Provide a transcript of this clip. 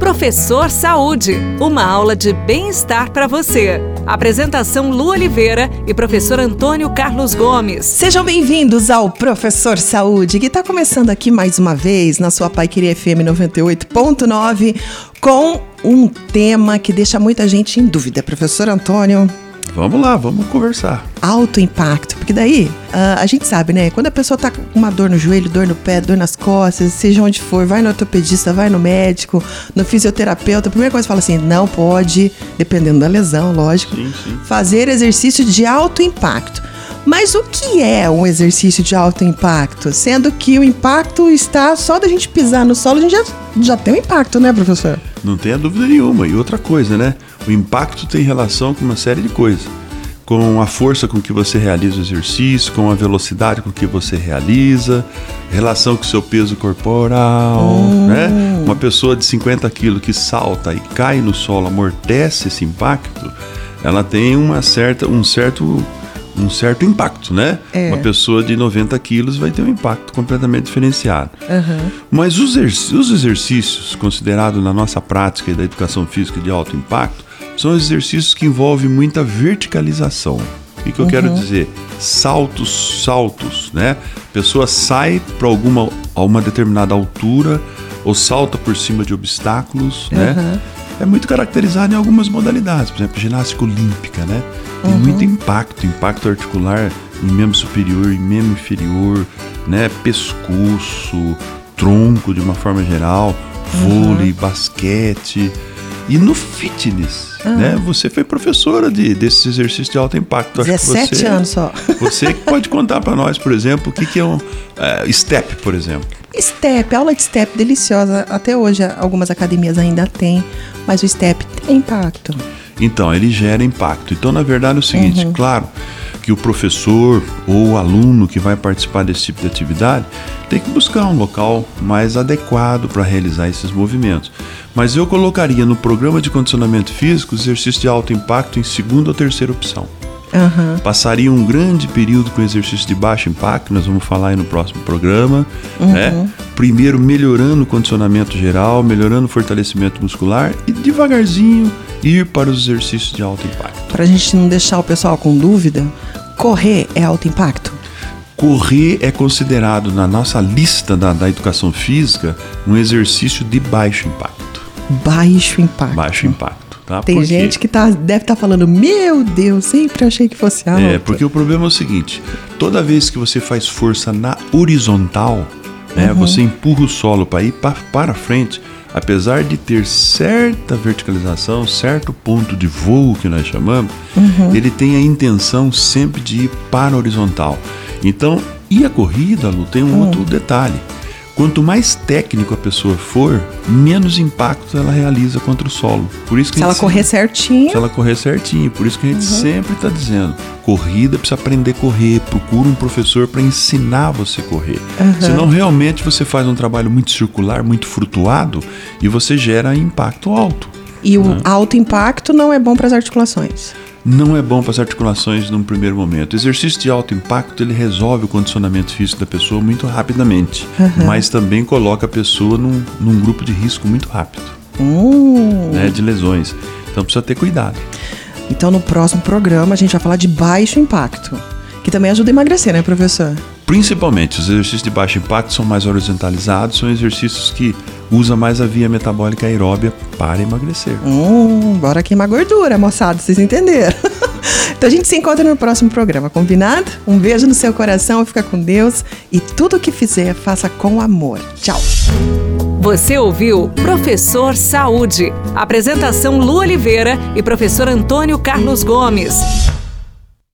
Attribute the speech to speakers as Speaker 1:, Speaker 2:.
Speaker 1: Professor Saúde, uma aula de bem-estar para você. Apresentação Lu Oliveira e professor Antônio Carlos Gomes.
Speaker 2: Sejam bem-vindos ao Professor Saúde, que está começando aqui mais uma vez na sua Pai Queria FM 98.9 com um tema que deixa muita gente em dúvida. Professor Antônio,
Speaker 3: Vamos lá, vamos conversar.
Speaker 2: Alto impacto, porque daí uh, a gente sabe, né? Quando a pessoa tá com uma dor no joelho, dor no pé, dor nas costas, seja onde for, vai no ortopedista, vai no médico, no fisioterapeuta, a primeira coisa que fala assim: não pode, dependendo da lesão, lógico, sim, sim. fazer exercício de alto impacto. Mas o que é um exercício de alto impacto? Sendo que o impacto está só da gente pisar no solo, a gente já, já tem um impacto, né, professor?
Speaker 3: Não tenha dúvida nenhuma. E outra coisa, né? O impacto tem relação com uma série de coisas. Com a força com que você realiza o exercício, com a velocidade com que você realiza, relação com o seu peso corporal, hum. né? Uma pessoa de 50 quilos que salta e cai no solo, amortece esse impacto, ela tem uma certa, um certo um certo impacto, né? É. Uma pessoa de 90 quilos vai ter um impacto completamente diferenciado. Uhum. Mas os, os exercícios considerados na nossa prática da educação física de alto impacto são exercícios que envolvem muita verticalização. O que, eu uhum. quero dizer? Saltos, saltos, né? A pessoa sai para alguma a uma determinada altura ou salta por cima de obstáculos, uhum. né? É muito caracterizado em algumas modalidades, por exemplo, ginástica olímpica, né? Tem uhum. muito impacto, impacto articular em membro superior, em membro inferior, né? Pescoço, tronco de uma forma geral, vôlei, basquete. E no fitness, ah. né? Você foi professora de, desses exercícios de alto impacto.
Speaker 2: 17
Speaker 3: você,
Speaker 2: anos só.
Speaker 3: Você pode contar para nós, por exemplo, o que, que é um uh, step, por exemplo.
Speaker 2: Step, aula de step deliciosa. Até hoje algumas academias ainda têm, mas o step tem impacto.
Speaker 3: Então, ele gera impacto. Então, na verdade, é o seguinte, uhum. claro que o professor ou o aluno que vai participar desse tipo de atividade tem que buscar um local mais adequado para realizar esses movimentos. Mas eu colocaria no programa de condicionamento físico exercício de alto impacto em segunda ou terceira opção. Uhum. Passaria um grande período com exercício de baixo impacto, nós vamos falar aí no próximo programa. Uhum. Né? Primeiro melhorando o condicionamento geral, melhorando o fortalecimento muscular e devagarzinho ir para os exercícios de alto impacto.
Speaker 2: Para a gente não deixar o pessoal com dúvida, correr é alto impacto?
Speaker 3: Correr é considerado na nossa lista da, da educação física um exercício de baixo impacto.
Speaker 2: Baixo impacto.
Speaker 3: Baixo impacto. Tá?
Speaker 2: Tem porque... gente que tá, deve estar tá falando, meu Deus, sempre achei que fosse alto.
Speaker 3: É, porque o problema é o seguinte: toda vez que você faz força na horizontal, né, uhum. você empurra o solo para ir pra, para frente, apesar de ter certa verticalização, certo ponto de voo que nós chamamos, uhum. ele tem a intenção sempre de ir para a horizontal. Então, e a corrida, Lu, tem um uhum. outro detalhe. Quanto mais técnico a pessoa for, menos impacto ela realiza contra o solo. Por isso que
Speaker 2: se ela
Speaker 3: sempre,
Speaker 2: correr certinho.
Speaker 3: Se ela correr certinho. Por isso que a gente uhum. sempre está dizendo: corrida precisa aprender a correr. Procura um professor para ensinar você a correr. Uhum. Senão, realmente, você faz um trabalho muito circular, muito flutuado e você gera impacto alto.
Speaker 2: E né? o alto impacto não é bom para as articulações
Speaker 3: não é bom para as articulações num primeiro momento. O exercício de alto impacto ele resolve o condicionamento físico da pessoa muito rapidamente, uhum. mas também coloca a pessoa num, num grupo de risco muito rápido uhum. né, de lesões. Então precisa ter cuidado.
Speaker 2: Então no próximo programa a gente vai falar de baixo impacto, que também ajuda a emagrecer, né, professor?
Speaker 3: Principalmente, os exercícios de baixo impacto são mais horizontalizados, são exercícios que usam mais a via metabólica aeróbia para emagrecer.
Speaker 2: Hum, bora queimar gordura, moçada, vocês entenderam. então a gente se encontra no próximo programa, combinado? Um beijo no seu coração, fica com Deus e tudo o que fizer, faça com amor. Tchau.
Speaker 1: Você ouviu Professor Saúde. Apresentação Lu Oliveira e professor Antônio Carlos Gomes.